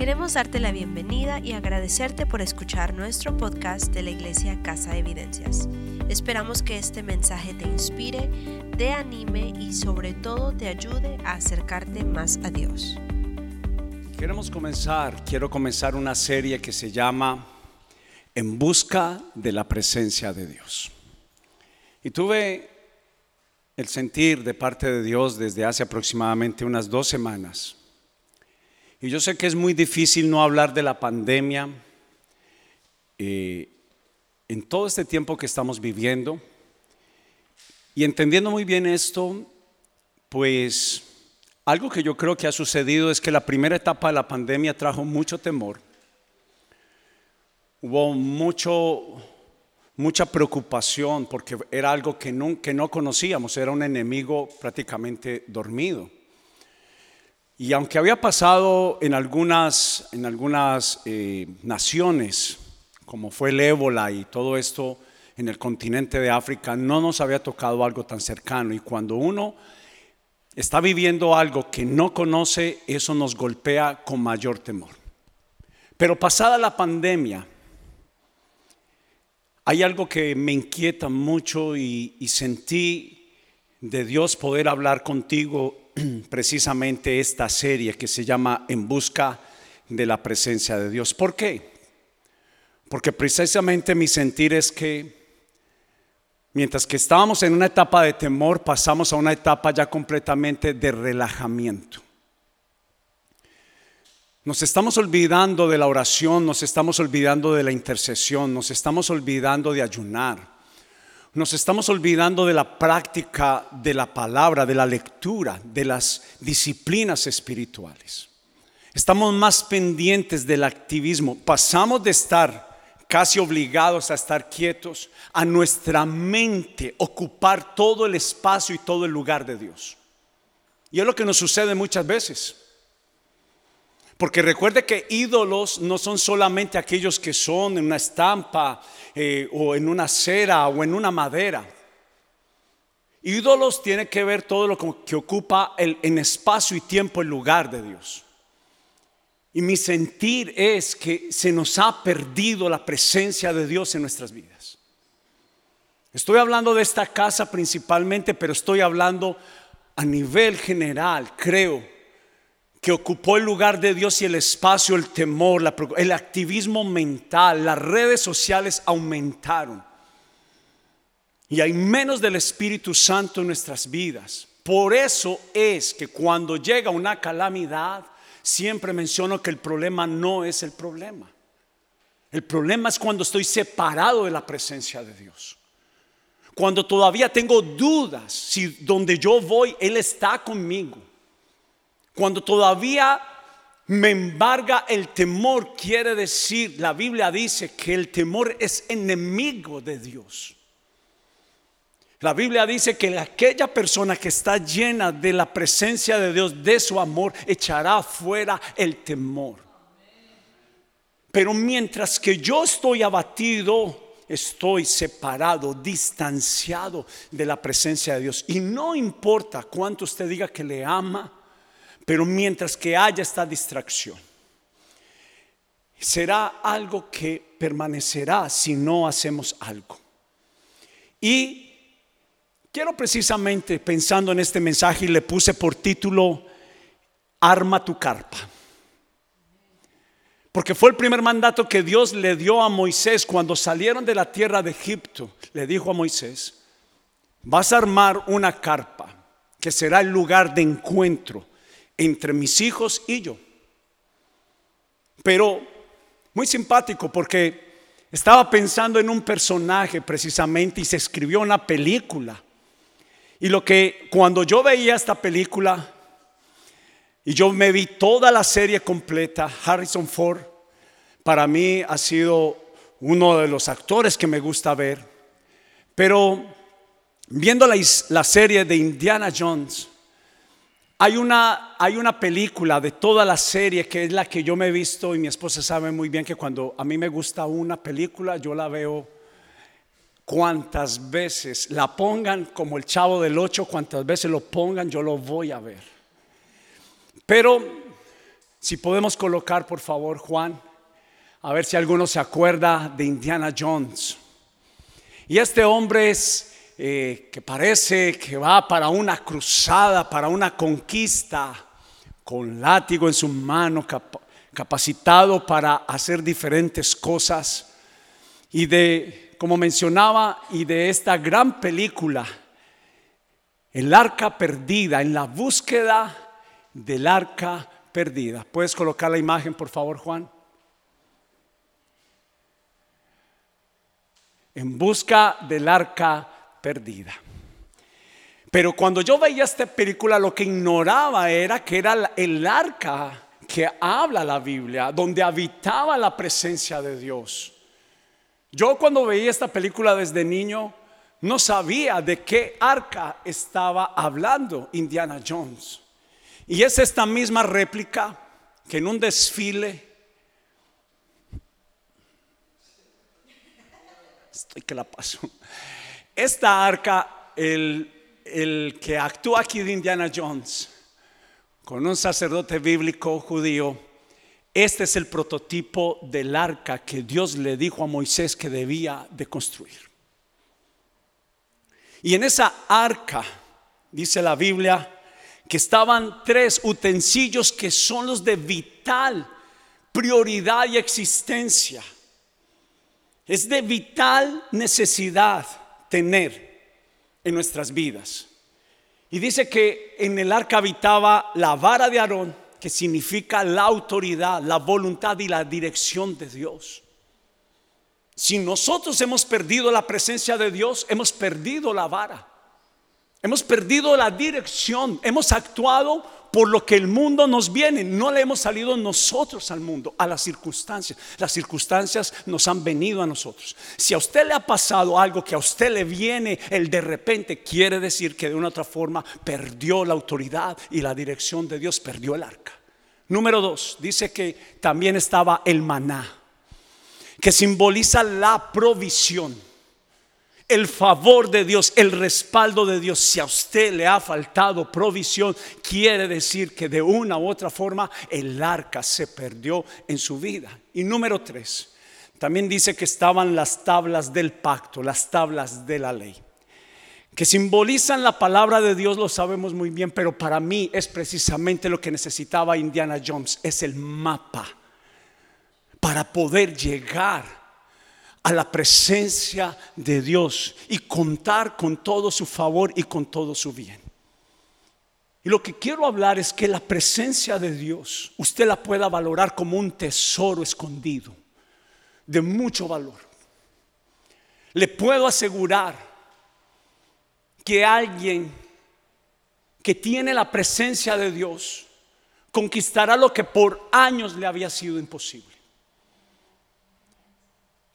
Queremos darte la bienvenida y agradecerte por escuchar nuestro podcast de la Iglesia Casa de Evidencias. Esperamos que este mensaje te inspire, te anime y sobre todo te ayude a acercarte más a Dios. Queremos comenzar, quiero comenzar una serie que se llama En busca de la presencia de Dios. Y tuve el sentir de parte de Dios desde hace aproximadamente unas dos semanas y yo sé que es muy difícil no hablar de la pandemia eh, en todo este tiempo que estamos viviendo. Y entendiendo muy bien esto, pues algo que yo creo que ha sucedido es que la primera etapa de la pandemia trajo mucho temor. Hubo mucho, mucha preocupación porque era algo que no, que no conocíamos, era un enemigo prácticamente dormido. Y aunque había pasado en algunas, en algunas eh, naciones, como fue el ébola y todo esto en el continente de África, no nos había tocado algo tan cercano. Y cuando uno está viviendo algo que no conoce, eso nos golpea con mayor temor. Pero pasada la pandemia, hay algo que me inquieta mucho y, y sentí de Dios poder hablar contigo precisamente esta serie que se llama En busca de la presencia de Dios. ¿Por qué? Porque precisamente mi sentir es que mientras que estábamos en una etapa de temor, pasamos a una etapa ya completamente de relajamiento. Nos estamos olvidando de la oración, nos estamos olvidando de la intercesión, nos estamos olvidando de ayunar. Nos estamos olvidando de la práctica de la palabra, de la lectura, de las disciplinas espirituales. Estamos más pendientes del activismo. Pasamos de estar casi obligados a estar quietos a nuestra mente ocupar todo el espacio y todo el lugar de Dios. Y es lo que nos sucede muchas veces. Porque recuerde que ídolos no son solamente aquellos que son en una estampa eh, o en una cera o en una madera. Ídolos tiene que ver todo lo que ocupa el, en espacio y tiempo el lugar de Dios. Y mi sentir es que se nos ha perdido la presencia de Dios en nuestras vidas. Estoy hablando de esta casa principalmente, pero estoy hablando a nivel general, creo que ocupó el lugar de Dios y el espacio, el temor, el activismo mental, las redes sociales aumentaron. Y hay menos del Espíritu Santo en nuestras vidas. Por eso es que cuando llega una calamidad, siempre menciono que el problema no es el problema. El problema es cuando estoy separado de la presencia de Dios. Cuando todavía tengo dudas si donde yo voy, Él está conmigo cuando todavía me embarga el temor, quiere decir, la Biblia dice que el temor es enemigo de Dios. La Biblia dice que aquella persona que está llena de la presencia de Dios, de su amor, echará fuera el temor. Pero mientras que yo estoy abatido, estoy separado, distanciado de la presencia de Dios. Y no importa cuánto usted diga que le ama, pero mientras que haya esta distracción, será algo que permanecerá si no hacemos algo. Y quiero precisamente, pensando en este mensaje, le puse por título, Arma tu carpa. Porque fue el primer mandato que Dios le dio a Moisés cuando salieron de la tierra de Egipto. Le dijo a Moisés, vas a armar una carpa que será el lugar de encuentro entre mis hijos y yo. Pero muy simpático porque estaba pensando en un personaje precisamente y se escribió una película. Y lo que cuando yo veía esta película y yo me vi toda la serie completa, Harrison Ford para mí ha sido uno de los actores que me gusta ver. Pero viendo la, la serie de Indiana Jones, hay una, hay una película de toda la serie que es la que yo me he visto y mi esposa sabe muy bien que cuando a mí me gusta una película, yo la veo cuantas veces la pongan como el chavo del 8, cuantas veces lo pongan, yo lo voy a ver. Pero Si podemos colocar, por favor, Juan, a ver si alguno se acuerda de Indiana Jones. Y este hombre es eh, que parece que va para una cruzada, para una conquista, con látigo en su mano, capacitado para hacer diferentes cosas. Y de, como mencionaba, y de esta gran película, El arca perdida, en la búsqueda del arca perdida. ¿Puedes colocar la imagen, por favor, Juan? En busca del arca perdida. Pero cuando yo veía esta película, lo que ignoraba era que era el arca que habla la Biblia, donde habitaba la presencia de Dios. Yo cuando veía esta película desde niño, no sabía de qué arca estaba hablando Indiana Jones. Y es esta misma réplica que en un desfile, estoy que la paso, esta arca, el, el que actúa aquí de Indiana Jones, con un sacerdote bíblico judío, este es el prototipo del arca que Dios le dijo a Moisés que debía de construir. Y en esa arca, dice la Biblia, que estaban tres utensilios que son los de vital prioridad y existencia. Es de vital necesidad tener en nuestras vidas. Y dice que en el arca habitaba la vara de Aarón, que significa la autoridad, la voluntad y la dirección de Dios. Si nosotros hemos perdido la presencia de Dios, hemos perdido la vara. Hemos perdido la dirección, hemos actuado por lo que el mundo nos viene, no le hemos salido nosotros al mundo, a las circunstancias. Las circunstancias nos han venido a nosotros. Si a usted le ha pasado algo que a usted le viene el de repente, quiere decir que de una otra forma perdió la autoridad y la dirección de Dios, perdió el arca. Número dos, dice que también estaba el maná, que simboliza la provisión el favor de Dios, el respaldo de Dios. Si a usted le ha faltado provisión, quiere decir que de una u otra forma el arca se perdió en su vida. Y número tres, también dice que estaban las tablas del pacto, las tablas de la ley, que simbolizan la palabra de Dios, lo sabemos muy bien, pero para mí es precisamente lo que necesitaba Indiana Jones, es el mapa para poder llegar a la presencia de Dios y contar con todo su favor y con todo su bien. Y lo que quiero hablar es que la presencia de Dios usted la pueda valorar como un tesoro escondido de mucho valor. Le puedo asegurar que alguien que tiene la presencia de Dios conquistará lo que por años le había sido imposible.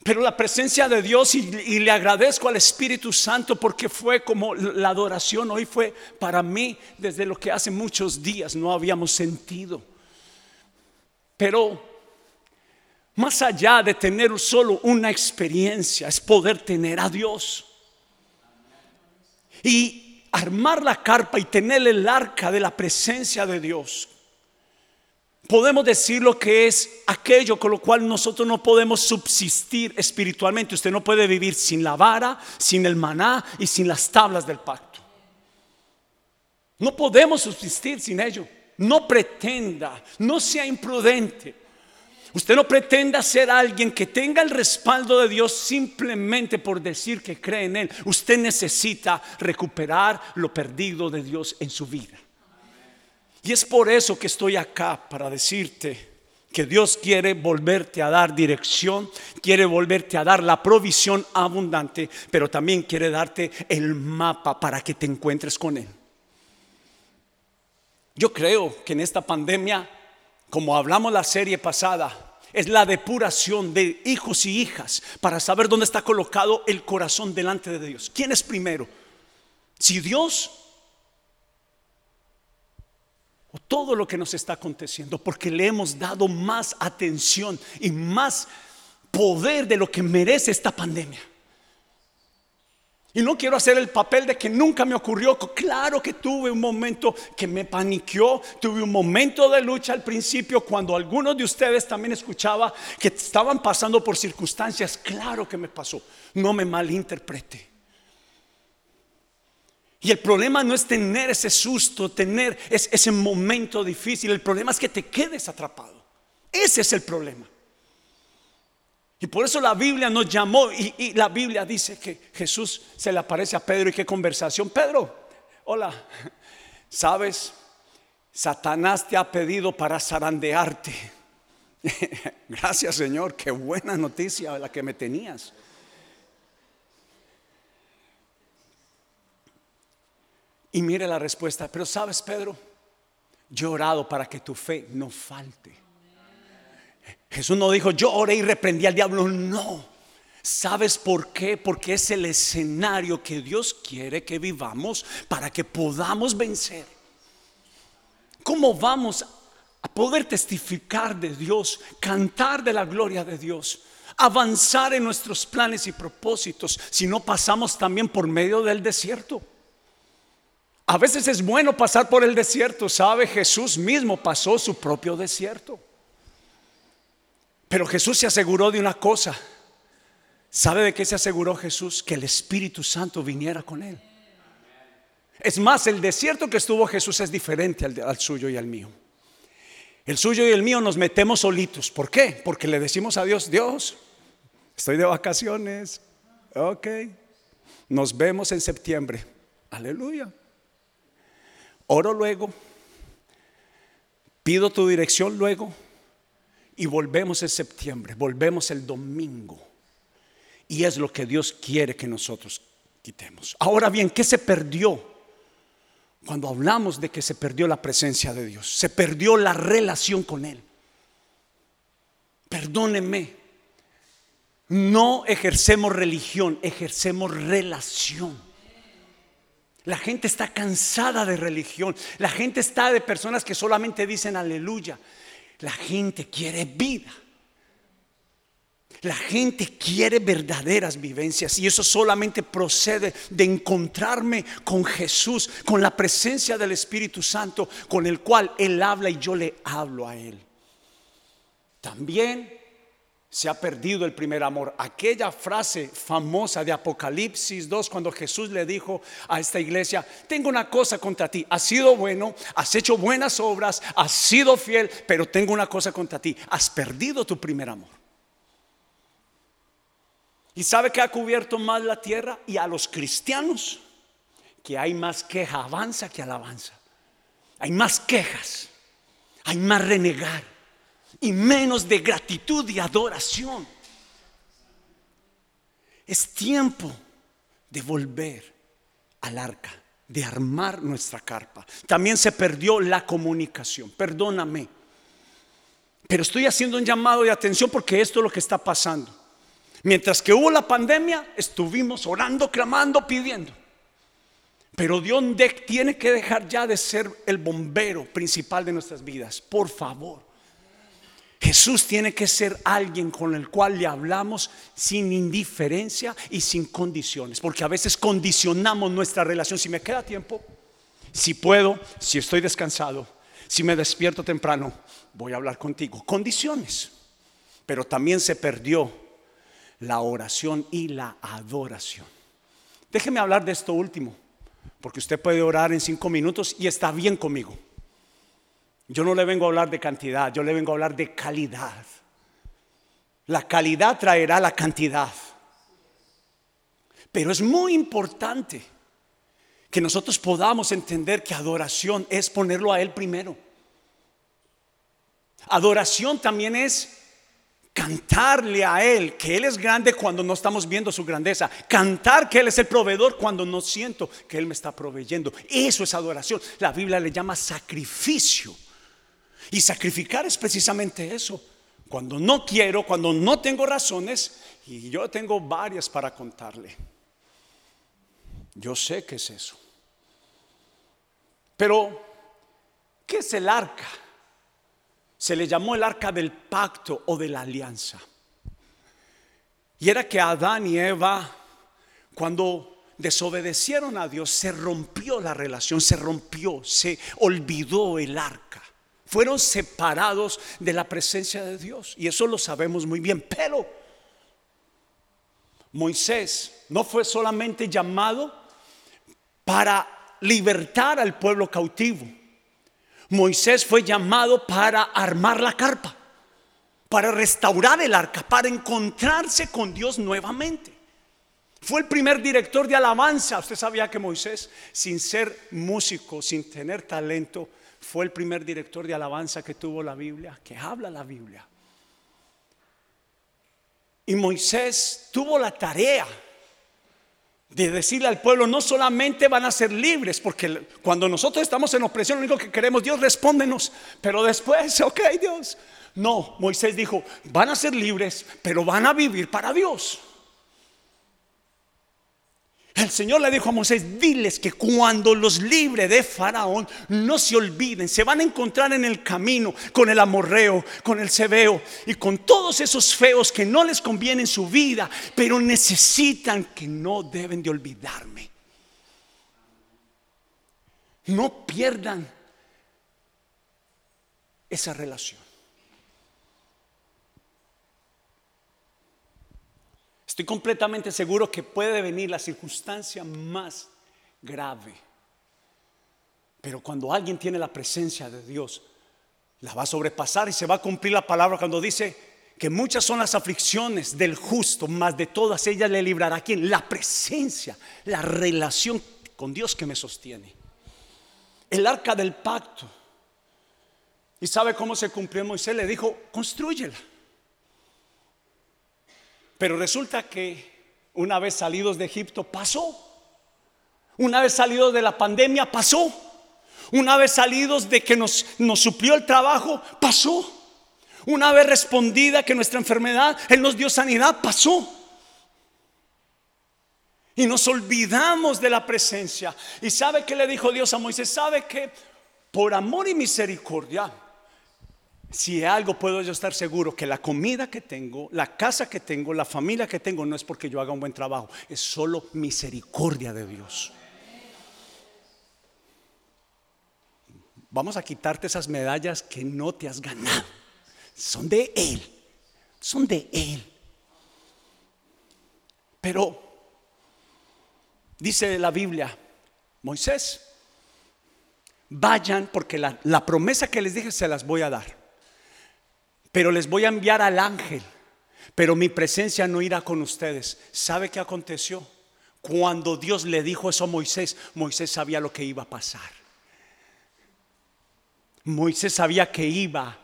Pero la presencia de Dios y, le agradezco al Espíritu Santo porque fue como la adoración hoy fue para mí desde lo que hace muchos días no habíamos sentido. Pero más allá de tener solo una experiencia es poder tener a Dios. Y armar la carpa y tener el arca de la presencia de Dios Podemos decir lo que es aquello con lo cual nosotros no podemos subsistir espiritualmente. Usted no puede vivir sin la vara, sin el maná y sin las tablas del pacto. No podemos subsistir sin ello. No pretenda, no sea imprudente. Usted no pretenda ser alguien que tenga el respaldo de Dios simplemente por decir que cree en Él. Usted necesita recuperar lo perdido de Dios en su vida. Y es por eso que estoy acá para decirte que Dios quiere volverte a dar dirección, quiere volverte a dar la provisión abundante, pero también quiere darte el mapa para que te encuentres con Él. Yo creo que en esta pandemia, como hablamos la serie pasada, es la depuración de hijos y hijas para saber dónde está colocado el corazón delante de Dios. ¿Quién es primero? Si Dios todo lo que nos está aconteciendo, porque le hemos dado más atención y más poder de lo que merece esta pandemia. Y no quiero hacer el papel de que nunca me ocurrió. Claro que tuve un momento que me paniqueó, tuve un momento de lucha al principio cuando algunos de ustedes también escuchaba que estaban pasando por circunstancias. Claro que me pasó. No me malinterprete. Y el problema no es tener ese susto, tener ese momento difícil. El problema es que te quedes atrapado. Ese es el problema. Y por eso la Biblia nos llamó y, la Biblia dice que Jesús se le aparece a Pedro y qué conversación. Pedro, hola, sabes, Satanás te ha pedido para zarandearte. Gracias Señor, qué buena noticia la que me tenías. Y mire la respuesta, pero sabes Pedro, yo he orado para que tu fe no falte. Jesús no dijo, yo oré y reprendí al diablo. No. ¿Sabes por qué? Porque es el escenario que Dios quiere que vivamos para que podamos vencer. ¿Cómo vamos a poder testificar de Dios, cantar de la gloria de Dios, avanzar en nuestros planes y propósitos si no pasamos también por medio del desierto? A veces es bueno pasar por el desierto, ¿sabe? Jesús mismo pasó su propio desierto. Pero Jesús se aseguró de una cosa. ¿Sabe de qué se aseguró Jesús? Que el Espíritu Santo viniera con él. Es más, el desierto que estuvo Jesús es diferente al, suyo y al mío. El suyo y el mío nos metemos solitos. ¿Por qué? Porque le decimos a Dios, Dios, estoy de vacaciones. Ok, nos vemos en septiembre. Aleluya. Oro luego. Pido tu dirección luego y volvemos en septiembre, volvemos el domingo. Y es lo que Dios quiere que nosotros quitemos. Ahora bien, ¿qué se perdió? Cuando hablamos de que se perdió la presencia de Dios, se perdió la relación con Él. Perdóneme, no ejercemos religión, ejercemos relación. La gente está cansada de religión. La gente está de personas que solamente dicen aleluya. La gente quiere vida. La gente quiere verdaderas vivencias y eso solamente procede de encontrarme con Jesús, con la presencia del Espíritu Santo, con el cual Él habla y yo le hablo a Él. También se ha perdido el primer amor. Aquella frase famosa de Apocalipsis 2, cuando Jesús le dijo a esta iglesia, tengo una cosa contra ti, has sido bueno, has hecho buenas obras, has sido fiel, pero tengo una cosa contra ti, has perdido tu primer amor. ¿Y sabe que ha cubierto más la tierra? Y a los cristianos, que hay más queja avanza que alabanza. Hay más quejas, hay más renegar y menos de gratitud y adoración. Es tiempo de volver al arca, de armar nuestra carpa. También se perdió la comunicación, perdóname. Pero estoy haciendo un llamado de atención porque esto es lo que está pasando. Mientras que hubo la pandemia, estuvimos orando, clamando, pidiendo. Pero Dios tiene que dejar ya de ser el bombero principal de nuestras vidas. Por favor. Jesús tiene que ser alguien con el cual le hablamos sin indiferencia y sin condiciones, porque a veces condicionamos nuestra relación. Si me queda tiempo, si puedo, si estoy descansado, si me despierto temprano, voy a hablar contigo. Condiciones. Pero también se perdió la oración y la adoración. Déjeme hablar de esto último, porque usted puede orar en cinco minutos y está bien conmigo. Yo no le vengo a hablar de cantidad, yo le vengo a hablar de calidad. La calidad traerá la cantidad. Pero es muy importante que nosotros podamos entender que adoración es ponerlo a Él primero. Adoración también es cantarle a Él que Él es grande cuando no estamos viendo su grandeza. Cantar que Él es el proveedor cuando no siento que Él me está proveyendo. Eso es adoración. La Biblia le llama sacrificio. Y sacrificar es precisamente eso. Cuando no quiero, cuando no tengo razones, y yo tengo varias para contarle. Yo sé que es eso. Pero, ¿qué es el arca? Se le llamó el arca del pacto o de la alianza. Y era que Adán y Eva, cuando desobedecieron a Dios, se rompió la relación, se rompió, se olvidó el arca. Fueron separados de la presencia de Dios. Y eso lo sabemos muy bien. Pero Moisés no fue solamente llamado para libertar al pueblo cautivo. Moisés fue llamado para armar la carpa, para restaurar el arca, para encontrarse con Dios nuevamente. Fue el primer director de alabanza. Usted sabía que Moisés, sin ser músico, sin tener talento, fue el primer director de alabanza que tuvo la Biblia, que habla la Biblia. Y Moisés tuvo la tarea de decirle al pueblo, no solamente van a ser libres, porque cuando nosotros estamos en opresión, lo único que queremos, Dios respóndenos, pero después, ok Dios. No, Moisés dijo, van a ser libres, pero van a vivir para Dios. El Señor le dijo a Moisés, diles que cuando los libre de Faraón, no se olviden, se van a encontrar en el camino con el amorreo, con el cebeo y con todos esos feos que no les conviene en su vida, pero necesitan que no deben de olvidarme. No pierdan esa relación. Estoy completamente seguro que puede venir la circunstancia más grave. Pero cuando alguien tiene la presencia de Dios, la va a sobrepasar y se va a cumplir la palabra cuando dice que muchas son las aflicciones del justo, más de todas ellas le librará quien? La presencia, la relación con Dios que me sostiene. El arca del pacto. ¿Y sabe cómo se cumplió Moisés? Le dijo, construyela. Pero resulta que una vez salidos de Egipto pasó. Una vez salidos de la pandemia pasó. Una vez salidos de que nos, nos suplió el trabajo, pasó. Una vez respondida que nuestra enfermedad, Él nos dio sanidad, pasó. Y nos olvidamos de la presencia. ¿Y sabe que le dijo Dios a Moisés? ¿Sabe que por amor y misericordia si algo puedo yo estar seguro que la comida que tengo, la casa que tengo, la familia que tengo no es porque yo haga un buen trabajo, es solo misericordia de Dios. Vamos a quitarte esas medallas que no te has ganado. Son de Él, son de Él. Pero dice la Biblia, Moisés, vayan porque la, la promesa que les dije se las voy a dar pero les voy a enviar al ángel, pero mi presencia no irá con ustedes. ¿Sabe qué aconteció? Cuando Dios le dijo eso a Moisés, Moisés sabía lo que iba a pasar. Moisés sabía que iba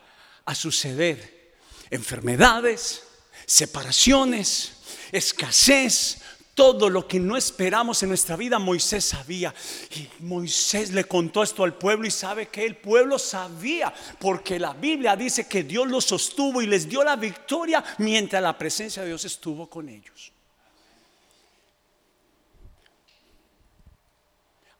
a suceder enfermedades, separaciones, escasez, todo lo que no esperamos en nuestra vida, Moisés sabía. Y Moisés le contó esto al pueblo y sabe que el pueblo sabía, porque la Biblia dice que Dios los sostuvo y les dio la victoria mientras la presencia de Dios estuvo con ellos.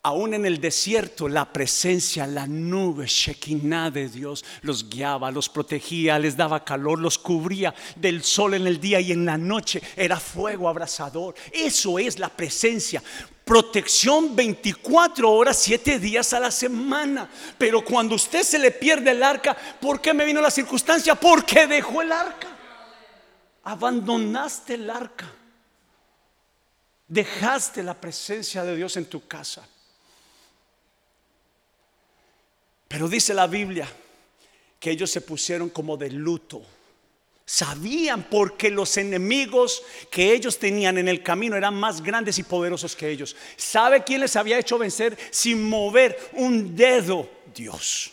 Aún en el desierto, la presencia, la nube, Shekinah de Dios los guiaba, los protegía, les daba calor, los cubría del sol en el día y en la noche era fuego abrasador. Eso es la presencia. Protección 24 horas, 7 días a la semana. Pero cuando usted se le pierde el arca, ¿por qué me vino la circunstancia? Porque dejó el arca. Abandonaste el arca. Dejaste la presencia de Dios en tu casa. Pero dice la Biblia que ellos se pusieron como de luto. Sabían porque los enemigos que ellos tenían en el camino eran más grandes y poderosos que ellos. ¿Sabe quién les había hecho vencer sin mover un dedo? Dios.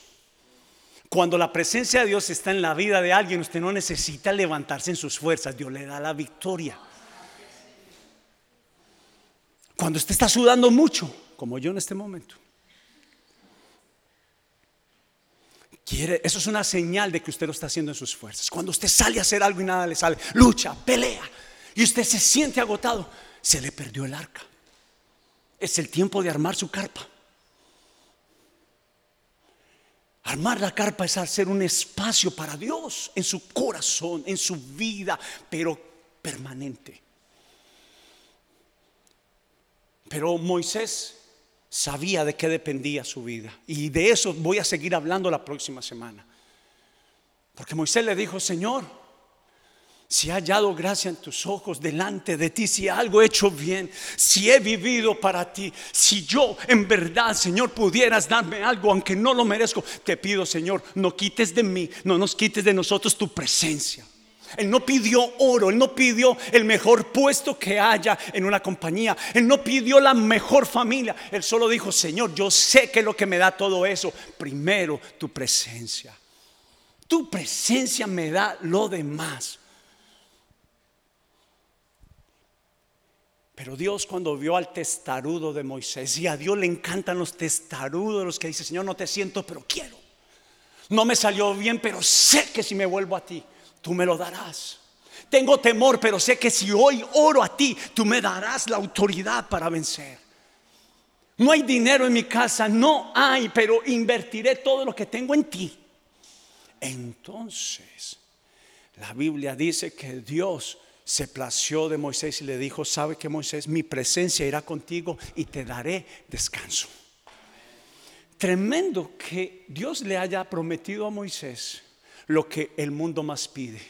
Cuando la presencia de Dios está en la vida de alguien, usted no necesita levantarse en sus fuerzas, Dios le da la victoria. Cuando usted está sudando mucho, como yo en este momento, eso es una señal de que usted lo está haciendo en sus fuerzas. Cuando usted sale a hacer algo y nada le sale, lucha, pelea, y usted se siente agotado, se le perdió el arca. Es el tiempo de armar su carpa. Armar la carpa es hacer un espacio para Dios en su corazón, en su vida, pero permanente. Pero Moisés sabía de qué dependía su vida. Y de eso voy a seguir hablando la próxima semana. Porque Moisés le dijo, Señor, si he hallado gracia en tus ojos delante de ti, si algo he hecho bien, si he vivido para ti, si yo en verdad, Señor, pudieras darme algo, aunque no lo merezco, te pido, Señor, no quites de mí, no nos quites de nosotros tu presencia. Él no pidió oro, él no pidió el mejor puesto que haya en una compañía, él no pidió la mejor familia, él solo dijo, Señor, yo sé que lo que me da todo eso, primero tu presencia. Tu presencia me da lo demás. Pero Dios cuando vio al testarudo de Moisés, y a Dios le encantan los testarudos, los que dicen, Señor, no te siento, pero quiero. No me salió bien, pero sé que si me vuelvo a ti, tú me lo darás. Tengo temor, pero sé que si hoy oro a ti, tú me darás la autoridad para vencer. No hay dinero en mi casa, no hay, pero invertiré todo lo que tengo en ti. Entonces, la Biblia dice que Dios se plació de Moisés y le dijo, sabe que Moisés, mi presencia irá contigo y te daré descanso. Tremendo que Dios le haya prometido a Moisés lo que el mundo más pide.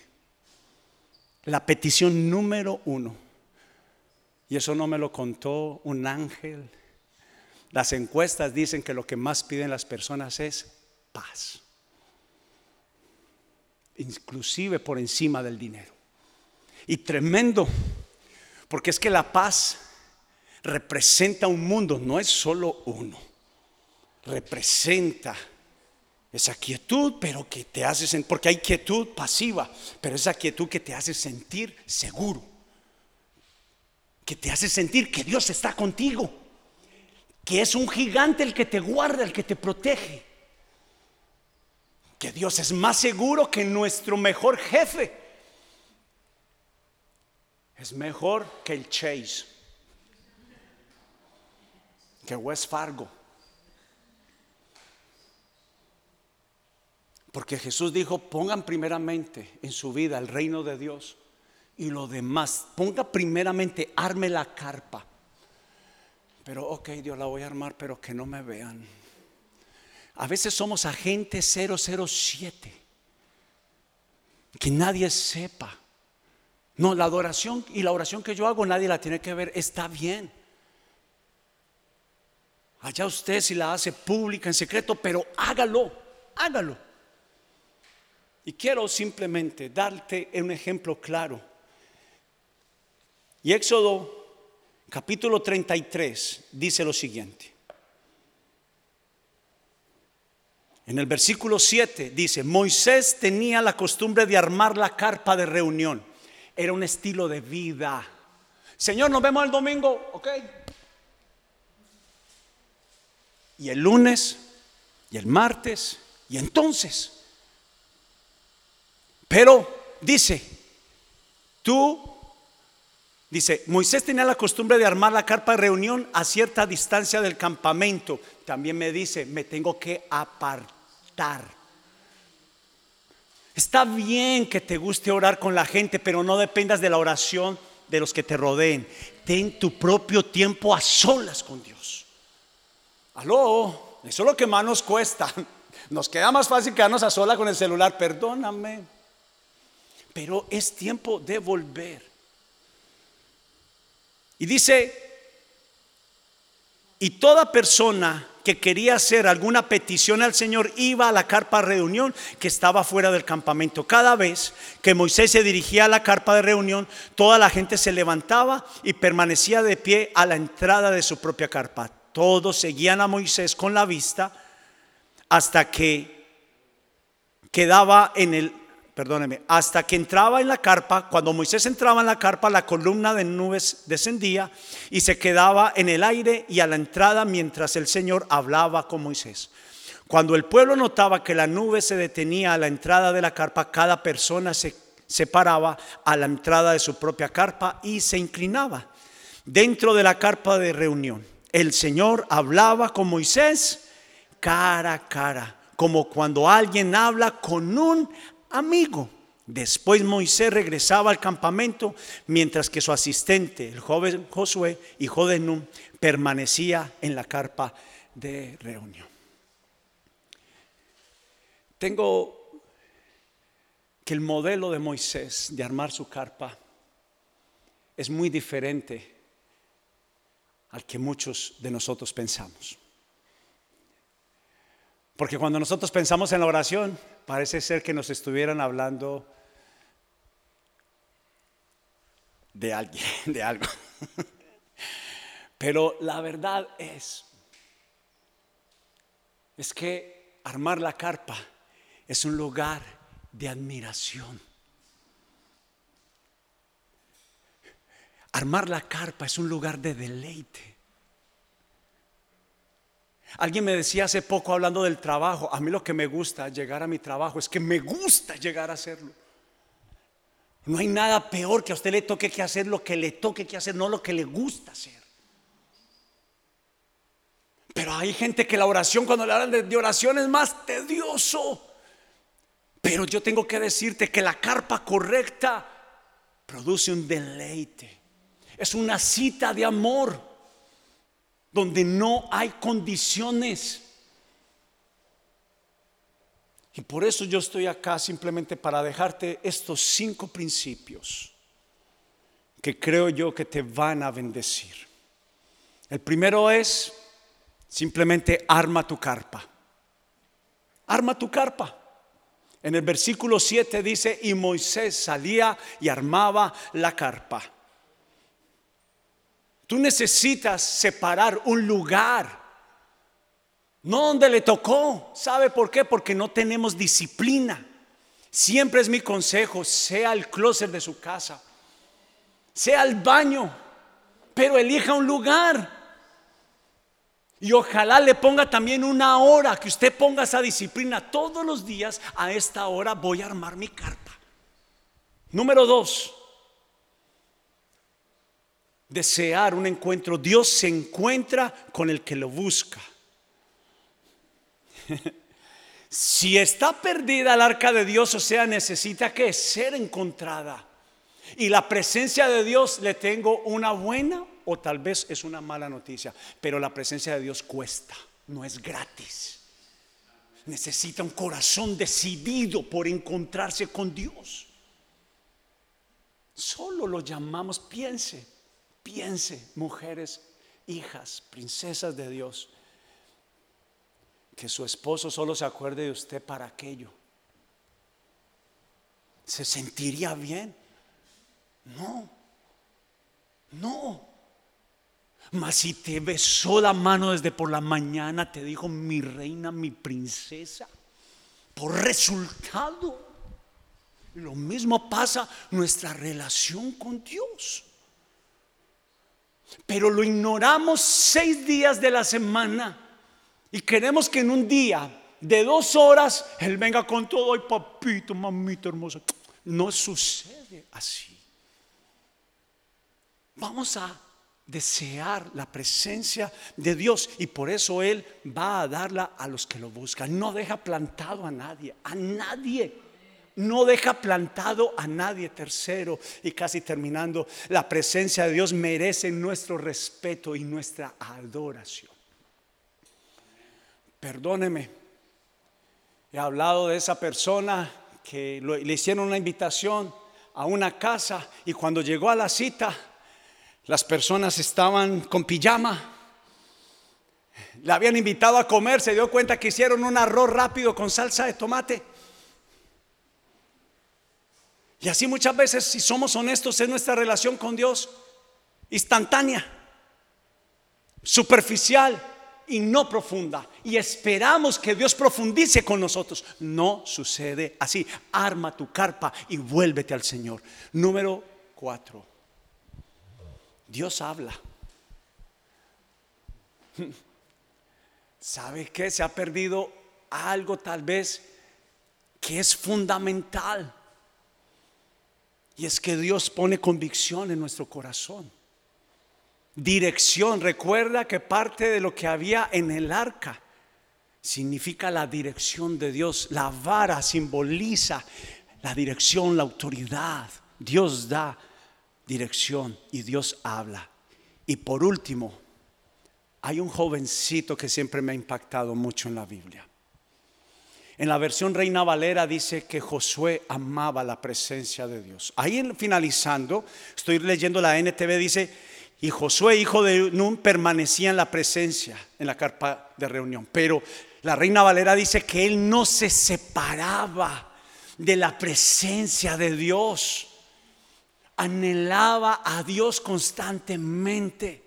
La petición número uno. Y eso no me lo contó un ángel. Las encuestas dicen que lo que más piden las personas es paz. Inclusive por encima del dinero. Y tremendo, porque es que la paz representa un mundo, no es solo uno. Representa esa quietud, pero que te hace sentir, porque hay quietud pasiva, pero esa quietud que te hace sentir seguro, que te hace sentir que Dios está contigo, que es un gigante el que te guarda, el que te protege, que Dios es más seguro que nuestro mejor jefe es mejor que el Chase, que West Fargo. Porque Jesús dijo, pongan primeramente en su vida el reino de Dios y lo demás, ponga primeramente, arme la carpa. Pero ok, Dios la voy a armar, pero que no me vean. A veces somos agentes 007, que nadie sepa. No, la adoración y la oración que yo hago nadie la tiene que ver, está bien. Allá usted si la hace pública en secreto, pero hágalo, hágalo. Y quiero simplemente darte un ejemplo claro. Y Éxodo capítulo 33 dice lo siguiente. En el versículo 7 dice, Moisés tenía la costumbre de armar la carpa de reunión era un estilo de vida. Señor, nos vemos el domingo, ¿ok? Y el lunes, y el martes, y entonces. Pero dice, tú, dice, Moisés tenía la costumbre de armar la carpa de reunión a cierta distancia del campamento. También me dice, me tengo que apartar. Está bien que te guste orar con la gente, pero no dependas de la oración de los que te rodeen. Ten tu propio tiempo a solas con Dios. Aló, eso es lo que más nos cuesta. Nos queda más fácil quedarnos a solas con el celular, perdóname. Pero es tiempo de volver. Y dice, y toda persona que quería hacer alguna petición al Señor iba a la carpa de reunión que estaba fuera del campamento. Cada vez que Moisés se dirigía a la carpa de reunión, toda la gente se levantaba y permanecía de pie a la entrada de su propia carpa. Todos seguían a Moisés con la vista hasta que quedaba en el perdóneme, hasta que entraba en la carpa, cuando Moisés entraba en la carpa, la columna de nubes descendía y se quedaba en el aire y a la entrada mientras el Señor hablaba con Moisés. Cuando el pueblo notaba que la nube se detenía a la entrada de la carpa, cada persona se separaba a la entrada de su propia carpa y se inclinaba dentro de la carpa de reunión. El Señor hablaba con Moisés cara a cara, como cuando alguien habla con un amigo. Después Moisés regresaba al campamento, mientras que su asistente, el joven Josué, hijo de Nun, permanecía en la carpa de reunión. Tengo que el modelo de Moisés de armar su carpa es muy diferente al que muchos de nosotros pensamos. Porque cuando nosotros pensamos en la oración, parece ser que nos estuvieran hablando de alguien, de algo. Pero la verdad es, es que armar la carpa es un lugar de admiración. Armar la carpa es un lugar de deleite. Alguien me decía hace poco hablando del trabajo, a mí lo que me gusta llegar a mi trabajo es que me gusta llegar a hacerlo. No hay nada peor que a usted le toque que hacer lo que le toque que hacer, no lo que le gusta hacer. Pero hay gente que la oración, cuando le hablan de, oración, es más tedioso. Pero yo tengo que decirte que la carpa correcta produce un deleite. Es una cita de amor donde no hay condiciones. Y por eso yo estoy acá simplemente para dejarte estos cinco principios que creo yo que te van a bendecir. El primero es simplemente arma tu carpa. Arma tu carpa. En el versículo 7 dice, y Moisés salía y armaba la carpa. Tú necesitas separar un lugar no donde le tocó. ¿Sabe por qué? Porque no tenemos disciplina. Siempre es mi consejo, sea el closet de su casa, sea el baño, pero elija un lugar. Y ojalá le ponga también una hora, que usted ponga esa disciplina. Todos los días a esta hora voy a armar mi carta. Número dos, desear un encuentro. Dios se encuentra con el que lo busca. si está perdida el arca de Dios, o sea, necesita que ser encontrada. Y la presencia de Dios le tengo una buena o tal vez es una mala noticia, pero la presencia de Dios cuesta, no es gratis. Necesita un corazón decidido por encontrarse con Dios. Solo lo llamamos, piense, piense, mujeres, hijas, princesas de Dios que su esposo solo se acuerde de usted para aquello. ¿Se sentiría bien? No, no. Mas si te besó la mano desde por la mañana, te dijo mi reina, mi princesa, por resultado. Lo mismo pasa nuestra relación con Dios. Pero lo ignoramos seis días de la semana y queremos que en un día de dos horas Él venga con todo, ay papito, mamita hermosa. No sucede así. Vamos a desear la presencia de Dios y por eso Él va a darla a los que lo buscan. No deja plantado a nadie, a nadie. No deja plantado a nadie. Tercero y casi terminando, la presencia de Dios merece nuestro respeto y nuestra adoración. Perdóneme, he hablado de esa persona que le hicieron una invitación a una casa y cuando llegó a la cita, las personas estaban con pijama. Le habían invitado a comer, se dio cuenta que hicieron un arroz rápido con salsa de tomate. Y así muchas veces, si somos honestos, en nuestra relación con Dios instantánea, superficial, y no profunda. Y esperamos que Dios profundice con nosotros. No sucede así. Arma tu carpa y vuélvete al Señor. Número cuatro. Dios habla. ¿Sabe qué? Se ha perdido algo tal vez que es fundamental. Y es que Dios pone convicción en nuestro corazón dirección. Recuerda que parte de lo que había en el arca significa la dirección de Dios. La vara simboliza la dirección, la autoridad. Dios da dirección y Dios habla. Y por último, hay un jovencito que siempre me ha impactado mucho en la Biblia. En la versión Reina Valera dice que Josué amaba la presencia de Dios. Ahí finalizando, estoy leyendo la NTV, dice, y Josué, hijo de Nun, permanecía en la presencia, en la carpa de reunión. Pero la Reina Valera dice que él no se separaba de la presencia de Dios. Anhelaba a Dios constantemente.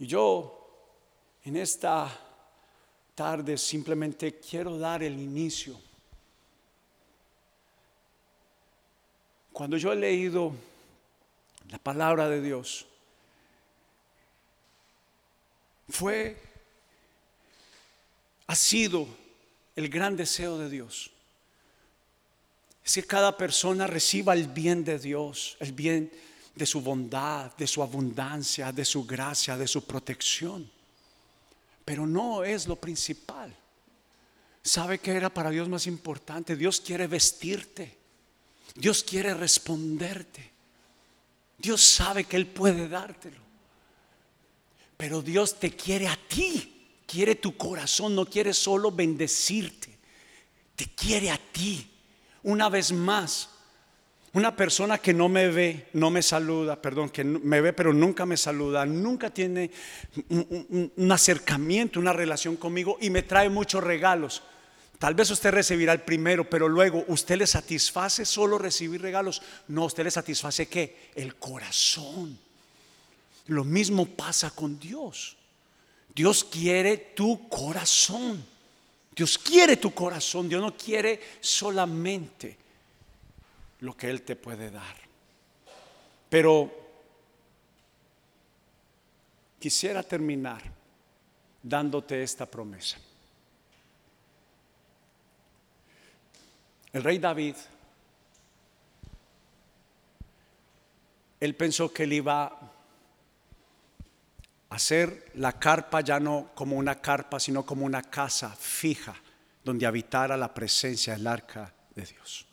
Y yo en esta simplemente quiero dar el inicio. Cuando yo he leído la palabra de Dios, fue, ha sido el gran deseo de Dios. Es que cada persona reciba el bien de Dios, el bien de su bondad, de su abundancia, de su gracia, de su protección. Pero no es lo principal. ¿Sabe qué era para Dios más importante? Dios quiere vestirte. Dios quiere responderte. Dios sabe que Él puede dártelo. Pero Dios te quiere a ti. Quiere tu corazón. No quiere solo bendecirte. Te quiere a ti. Una vez más, una persona que no me ve, no me saluda, perdón, que me ve pero nunca me saluda, nunca tiene un, acercamiento, una relación conmigo y me trae muchos regalos. Tal vez usted recibirá el primero, pero luego usted le satisface solo recibir regalos. No, usted le satisface qué? El corazón. Lo mismo pasa con Dios. Dios quiere tu corazón. Dios quiere tu corazón. Dios no quiere solamente lo que Él te puede dar. Pero quisiera terminar dándote esta promesa. El rey David, él pensó que él iba a hacer la carpa ya no como una carpa, sino como una casa fija donde habitara la presencia del arca de Dios.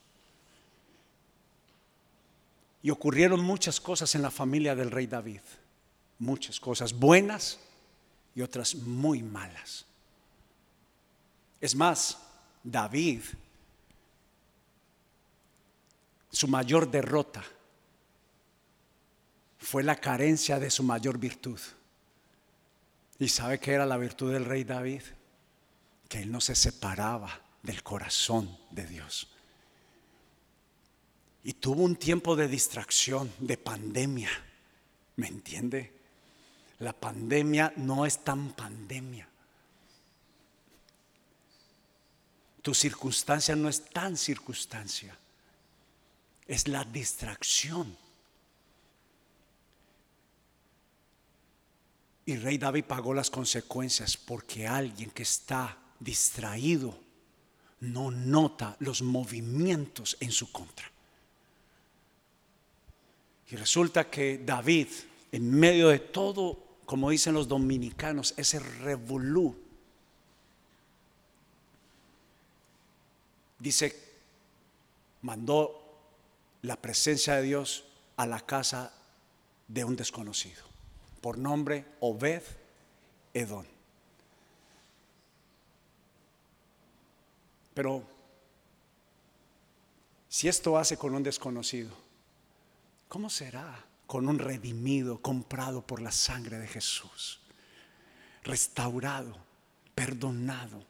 Y ocurrieron muchas cosas en la familia del rey David. Muchas cosas buenas y otras muy malas. Es más, David, su mayor derrota fue la carencia de su mayor virtud. ¿Y sabe qué era la virtud del rey David? Que él no se separaba del corazón de Dios. Y tuvo un tiempo de distracción, de pandemia. ¿Me entiende? La pandemia no es tan pandemia. Tu circunstancia no es tan circunstancia. Es la distracción. Y rey David pagó las consecuencias porque alguien que está distraído no nota los movimientos en su contra. Y resulta que David, en medio de todo, como dicen los dominicanos, ese revolú, dice, mandó la presencia de Dios a la casa de un desconocido, por nombre Obed Edón. Pero si esto hace con un desconocido, ¿Cómo será con un redimido, comprado por la sangre de Jesús? Restaurado, perdonado,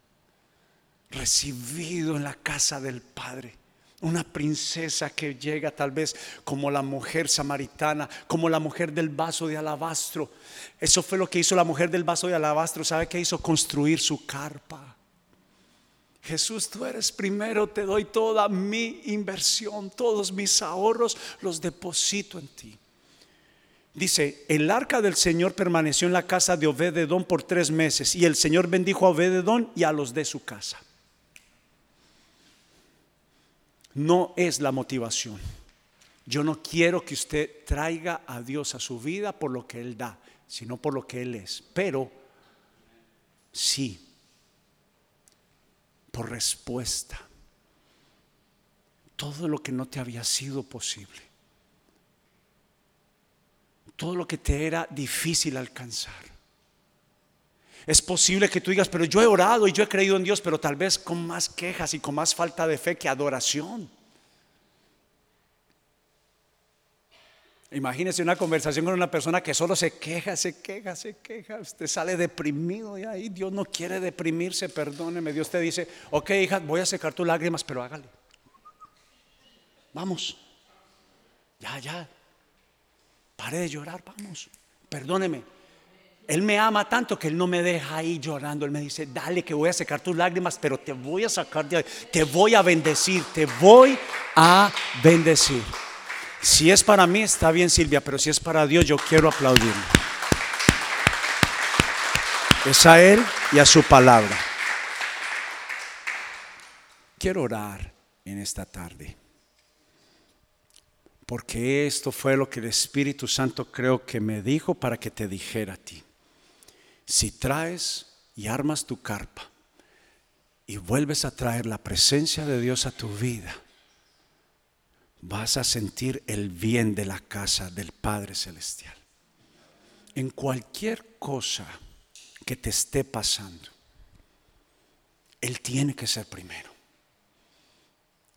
recibido en la casa del Padre. Una princesa que llega tal vez como la mujer samaritana, como la mujer del vaso de alabastro. Eso fue lo que hizo la mujer del vaso de alabastro. ¿Sabe qué hizo? Construir su carpa. Jesús, tú eres primero, te doy toda mi inversión, todos mis ahorros, los deposito en ti. Dice, el arca del Señor permaneció en la casa de Obededón por tres meses y el Señor bendijo a Obededón y a los de su casa. No es la motivación. Yo no quiero que usted traiga a Dios a su vida por lo que Él da, sino por lo que Él es. Pero sí, respuesta. todo lo que no te había sido posible. Todo lo que te era difícil alcanzar. Es posible que tú digas, pero yo he orado y yo he creído en Dios, pero tal vez con más quejas y con más falta de fe que adoración. Imagínese una conversación con una persona que solo se queja, se queja, se queja. Usted sale deprimido y ahí Dios no quiere deprimirse, perdóneme. Dios te dice, ok hija, voy a secar tus lágrimas, pero hágale. Vamos. Ya, ya. Pare de llorar, vamos. Perdóneme. Él me ama tanto que Él no me deja ahí llorando. Él me dice, dale que voy a secar tus lágrimas, pero te voy a sacar de ahí. Te voy a bendecir, te voy a bendecir. Si es para mí, está bien Silvia, pero si es para Dios, yo quiero aplaudirle. Es a Él y a su palabra. Quiero orar en esta tarde. Porque esto fue lo que el Espíritu Santo creo que me dijo para que te dijera a ti. Si traes y armas tu carpa y vuelves a traer la presencia de Dios a tu vida, vas a sentir el bien de la casa del Padre Celestial. En cualquier cosa que te esté pasando, Él tiene que ser primero.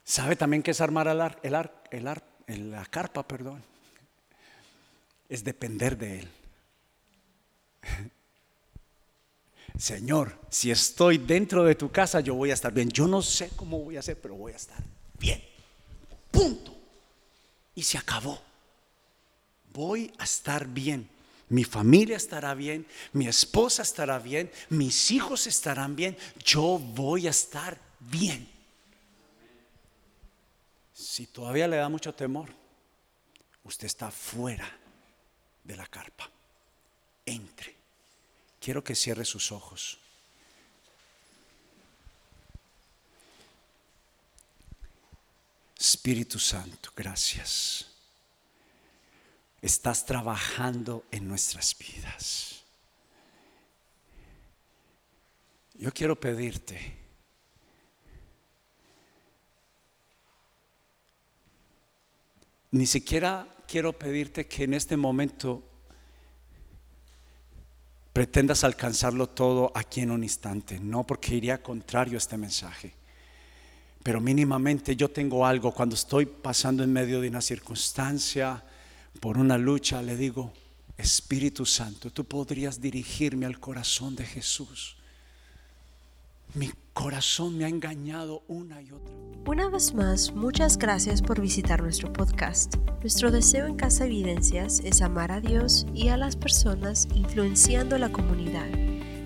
¿Sabe también que es armar el ar, el ar, la carpa, perdón? Es depender de Él. Señor, si estoy dentro de tu casa, yo voy a estar bien. Yo no sé cómo voy a hacer, pero voy a estar bien. Punto. Y se acabó. Voy a estar bien. Mi familia estará bien, mi esposa estará bien, mis hijos estarán bien, yo voy a estar bien. Si todavía le da mucho temor, usted está fuera de la carpa. Entre. Quiero que cierre sus ojos. Espíritu Santo, gracias. Estás trabajando en nuestras vidas. Yo quiero pedirte ni siquiera quiero pedirte que en este momento pretendas alcanzarlo todo aquí en un instante. No, porque iría contrario a este mensaje. Pero mínimamente yo tengo algo cuando estoy pasando en medio de una circunstancia, por una lucha, le digo, Espíritu Santo, tú podrías dirigirme al corazón de Jesús. Mi corazón me ha engañado una y otra. Una vez más, muchas gracias por visitar nuestro podcast. Nuestro deseo en Casa Evidencias es amar a Dios y a las personas influenciando la comunidad.